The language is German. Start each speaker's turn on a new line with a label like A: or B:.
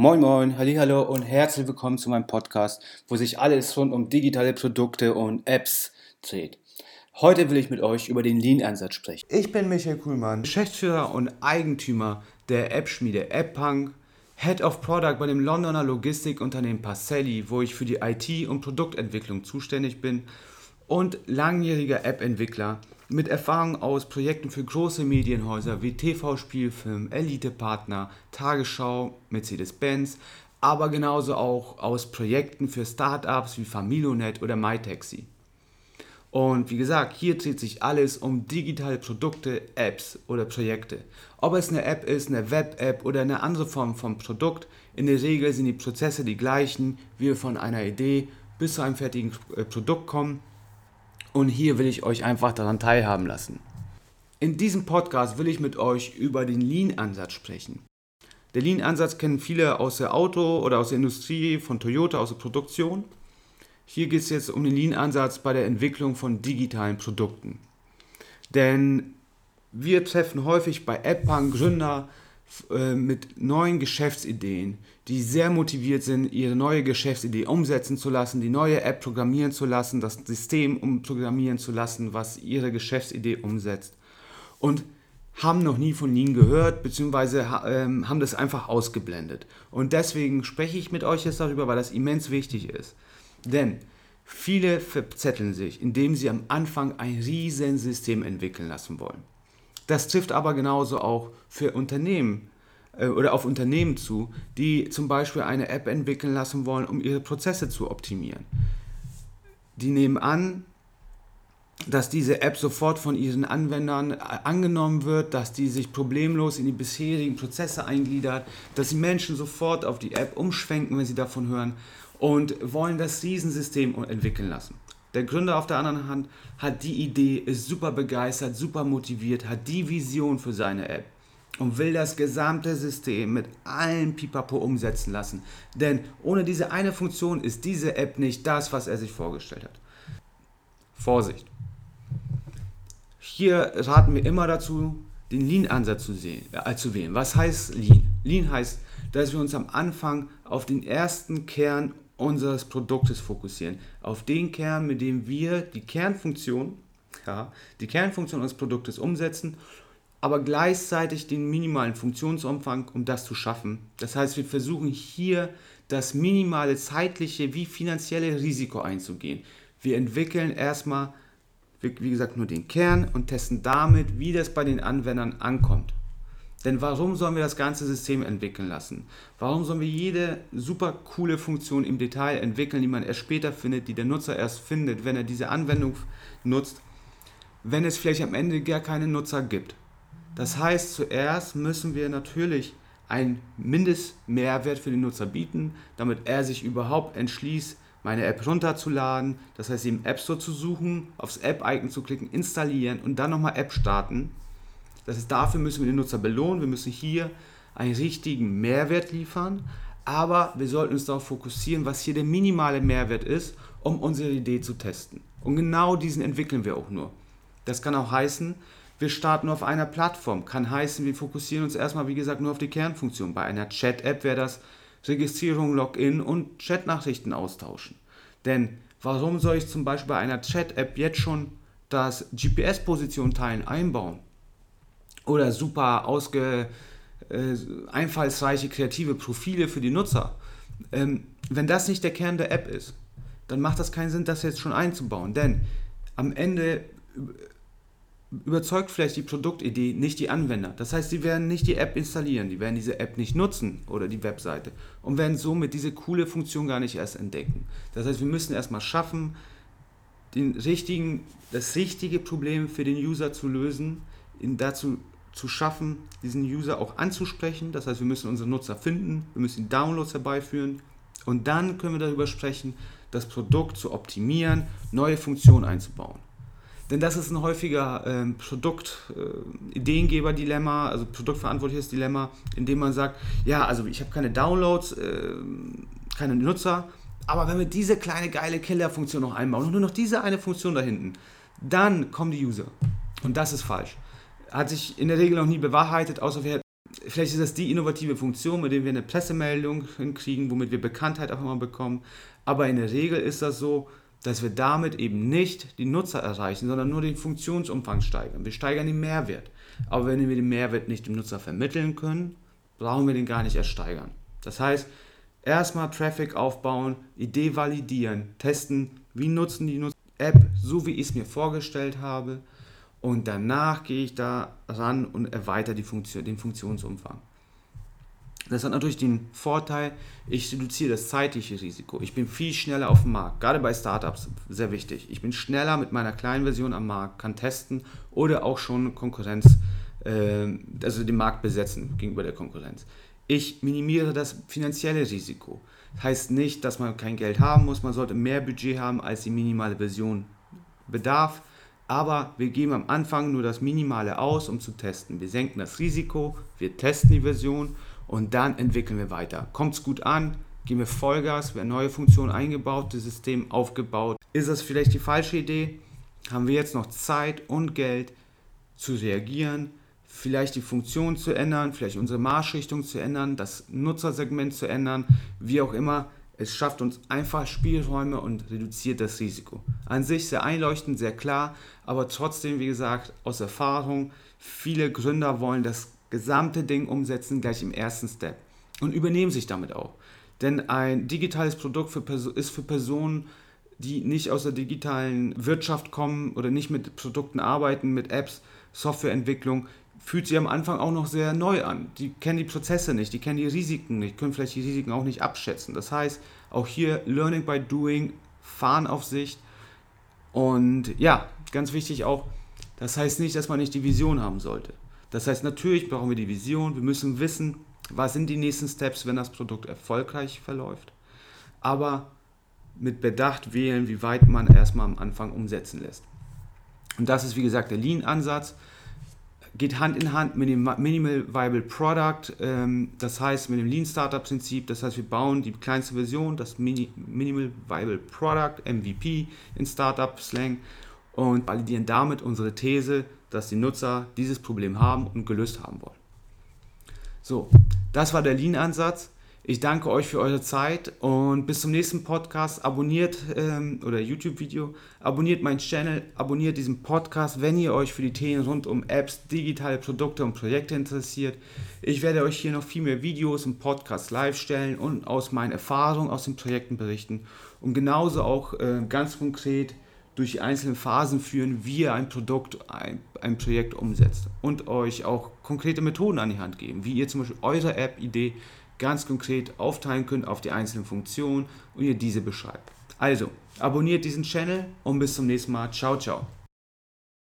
A: Moin Moin, Hallo und herzlich willkommen zu meinem Podcast, wo sich alles rund um digitale Produkte und Apps dreht. Heute will ich mit euch über den Lean-Ansatz sprechen.
B: Ich bin Michael Kuhlmann,
A: Geschäftsführer und Eigentümer der App-Schmiede AppPunk, Head of Product bei dem Londoner Logistikunternehmen Parcelli, wo ich für die IT- und Produktentwicklung zuständig bin und langjähriger App-Entwickler mit Erfahrung aus Projekten für große Medienhäuser wie TV-Spielfilm, Elite-Partner, Tagesschau, Mercedes-Benz, aber genauso auch aus Projekten für Startups wie Familonet oder MyTaxi. Und wie gesagt, hier dreht sich alles um digitale Produkte, Apps oder Projekte. Ob es eine App ist, eine Web-App oder eine andere Form von Produkt, in der Regel sind die Prozesse die gleichen, wie wir von einer Idee bis zu einem fertigen äh, Produkt kommen. Und hier will ich euch einfach daran teilhaben lassen. In diesem Podcast will ich mit euch über den Lean-Ansatz sprechen. Der Lean-Ansatz kennen viele aus der Auto- oder aus der Industrie, von Toyota, aus der Produktion. Hier geht es jetzt um den Lean-Ansatz bei der Entwicklung von digitalen Produkten. Denn wir treffen häufig bei AppPunk Gründer äh, mit neuen Geschäftsideen, die sehr motiviert sind, ihre neue Geschäftsidee umsetzen zu lassen, die neue App programmieren zu lassen, das System umprogrammieren zu lassen, was ihre Geschäftsidee umsetzt. Und haben noch nie von Lean gehört, beziehungsweise ähm, haben das einfach ausgeblendet. Und deswegen spreche ich mit euch jetzt darüber, weil das immens wichtig ist. Denn viele verzetteln sich, indem sie am Anfang ein Riesensystem entwickeln lassen wollen. Das trifft aber genauso auch für Unternehmen äh, oder auf Unternehmen zu, die zum Beispiel eine App entwickeln lassen wollen, um ihre Prozesse zu optimieren. Die nehmen an, dass diese App sofort von ihren Anwendern äh, angenommen wird, dass die sich problemlos in die bisherigen Prozesse eingliedert, dass die Menschen sofort auf die App umschwenken, wenn sie davon hören und wollen das Riesensystem entwickeln lassen. Der Gründer auf der anderen Hand hat die Idee, ist super begeistert, super motiviert, hat die Vision für seine App und will das gesamte System mit allen Pipapo umsetzen lassen. Denn ohne diese eine Funktion ist diese App nicht das, was er sich vorgestellt hat. Vorsicht! Hier raten wir immer dazu, den Lean-Ansatz zu, äh, zu wählen. Was heißt Lean? Lean heißt, dass wir uns am Anfang auf den ersten Kern unseres Produktes fokussieren. Auf den Kern, mit dem wir die Kernfunktion, ja, die Kernfunktion unseres Produktes umsetzen, aber gleichzeitig den minimalen Funktionsumfang, um das zu schaffen. Das heißt, wir versuchen hier das minimale zeitliche wie finanzielle Risiko einzugehen. Wir entwickeln erstmal, wie gesagt, nur den Kern und testen damit, wie das bei den Anwendern ankommt. Denn warum sollen wir das ganze System entwickeln lassen? Warum sollen wir jede super coole Funktion im Detail entwickeln, die man erst später findet, die der Nutzer erst findet, wenn er diese Anwendung nutzt, wenn es vielleicht am Ende gar keine Nutzer gibt? Das heißt, zuerst müssen wir natürlich einen Mindestmehrwert für den Nutzer bieten, damit er sich überhaupt entschließt, meine App runterzuladen, das heißt, im App Store zu suchen, aufs App-Icon zu klicken, installieren und dann nochmal App starten das heißt, dafür müssen wir den Nutzer belohnen. Wir müssen hier einen richtigen Mehrwert liefern. Aber wir sollten uns darauf fokussieren, was hier der minimale Mehrwert ist, um unsere Idee zu testen. Und genau diesen entwickeln wir auch nur. Das kann auch heißen, wir starten auf einer Plattform. Kann heißen, wir fokussieren uns erstmal, wie gesagt, nur auf die Kernfunktion. Bei einer Chat-App wäre das Registrierung, Login und Chat-Nachrichten austauschen. Denn warum soll ich zum Beispiel bei einer Chat-App jetzt schon das GPS-Position teilen einbauen? Oder super ausge, äh, einfallsreiche, kreative Profile für die Nutzer. Ähm, wenn das nicht der Kern der App ist, dann macht das keinen Sinn, das jetzt schon einzubauen. Denn am Ende überzeugt vielleicht die Produktidee nicht die Anwender. Das heißt, sie werden nicht die App installieren, die werden diese App nicht nutzen oder die Webseite und werden somit diese coole Funktion gar nicht erst entdecken. Das heißt, wir müssen erstmal schaffen, den richtigen, das richtige Problem für den User zu lösen, ihn dazu zu schaffen, diesen User auch anzusprechen. Das heißt, wir müssen unsere Nutzer finden, wir müssen Downloads herbeiführen und dann können wir darüber sprechen, das Produkt zu optimieren, neue Funktionen einzubauen. Denn das ist ein häufiger ähm, Produkt-Ideengeber-Dilemma, äh, also produktverantwortliches Dilemma, in dem man sagt, ja, also ich habe keine Downloads, äh, keine Nutzer, aber wenn wir diese kleine geile Killer-Funktion noch einbauen und nur noch diese eine Funktion da hinten, dann kommen die User. Und das ist falsch hat sich in der Regel noch nie bewahrheitet, außer wir vielleicht ist das die innovative Funktion, mit der wir eine Pressemeldung hinkriegen, womit wir Bekanntheit auch immer bekommen. Aber in der Regel ist das so, dass wir damit eben nicht die Nutzer erreichen, sondern nur den Funktionsumfang steigern. Wir steigern den Mehrwert. Aber wenn wir den Mehrwert nicht dem Nutzer vermitteln können, brauchen wir den gar nicht erst steigern. Das heißt, erstmal Traffic aufbauen, Idee validieren, testen, wie nutzen die Nutzer App, so wie ich es mir vorgestellt habe. Und danach gehe ich da ran und erweitere die Funktion, den Funktionsumfang. Das hat natürlich den Vorteil, ich reduziere das zeitliche Risiko. Ich bin viel schneller auf dem Markt, gerade bei Startups sehr wichtig. Ich bin schneller mit meiner kleinen Version am Markt, kann testen oder auch schon Konkurrenz, äh, also den Markt besetzen gegenüber der Konkurrenz. Ich minimiere das finanzielle Risiko. Das heißt nicht, dass man kein Geld haben muss, man sollte mehr Budget haben, als die minimale Version bedarf. Aber wir geben am Anfang nur das Minimale aus, um zu testen. Wir senken das Risiko, wir testen die Version und dann entwickeln wir weiter. Kommt es gut an, gehen wir Vollgas, werden neue Funktionen eingebaut, das System aufgebaut. Ist das vielleicht die falsche Idee? Haben wir jetzt noch Zeit und Geld zu reagieren, vielleicht die Funktion zu ändern, vielleicht unsere Marschrichtung zu ändern, das Nutzersegment zu ändern, wie auch immer. Es schafft uns einfach Spielräume und reduziert das Risiko. An sich sehr einleuchtend, sehr klar, aber trotzdem, wie gesagt, aus Erfahrung, viele Gründer wollen das gesamte Ding umsetzen, gleich im ersten Step. Und übernehmen sich damit auch. Denn ein digitales Produkt für ist für Personen, die nicht aus der digitalen Wirtschaft kommen oder nicht mit Produkten arbeiten, mit Apps, Softwareentwicklung, fühlt sich am Anfang auch noch sehr neu an. Die kennen die Prozesse nicht, die kennen die Risiken nicht, können vielleicht die Risiken auch nicht abschätzen. Das heißt, auch hier Learning by Doing, Fahren auf Sicht. Und ja, ganz wichtig auch, das heißt nicht, dass man nicht die Vision haben sollte. Das heißt, natürlich brauchen wir die Vision, wir müssen wissen, was sind die nächsten Steps, wenn das Produkt erfolgreich verläuft. Aber mit Bedacht wählen, wie weit man erstmal am Anfang umsetzen lässt. Und das ist, wie gesagt, der Lean-Ansatz. Geht Hand in Hand mit dem Minimal Viable Product, ähm, das heißt mit dem Lean Startup Prinzip. Das heißt, wir bauen die kleinste Version, das Minimal Viable Product, MVP in Startup Slang, und validieren damit unsere These, dass die Nutzer dieses Problem haben und gelöst haben wollen. So, das war der Lean-Ansatz. Ich danke euch für eure Zeit und bis zum nächsten Podcast. Abonniert ähm, oder YouTube-Video, abonniert meinen Channel, abonniert diesen Podcast, wenn ihr euch für die Themen rund um Apps, digitale Produkte und Projekte interessiert. Ich werde euch hier noch viel mehr Videos und Podcasts live stellen und aus meinen Erfahrungen aus den Projekten berichten und genauso auch äh, ganz konkret durch die einzelnen Phasen führen, wie ihr ein Produkt, ein, ein Projekt umsetzt und euch auch konkrete Methoden an die Hand geben, wie ihr zum Beispiel eure App-Idee ganz konkret aufteilen könnt auf die einzelnen Funktionen und ihr diese beschreibt. Also, abonniert diesen Channel und bis zum nächsten Mal. Ciao, ciao.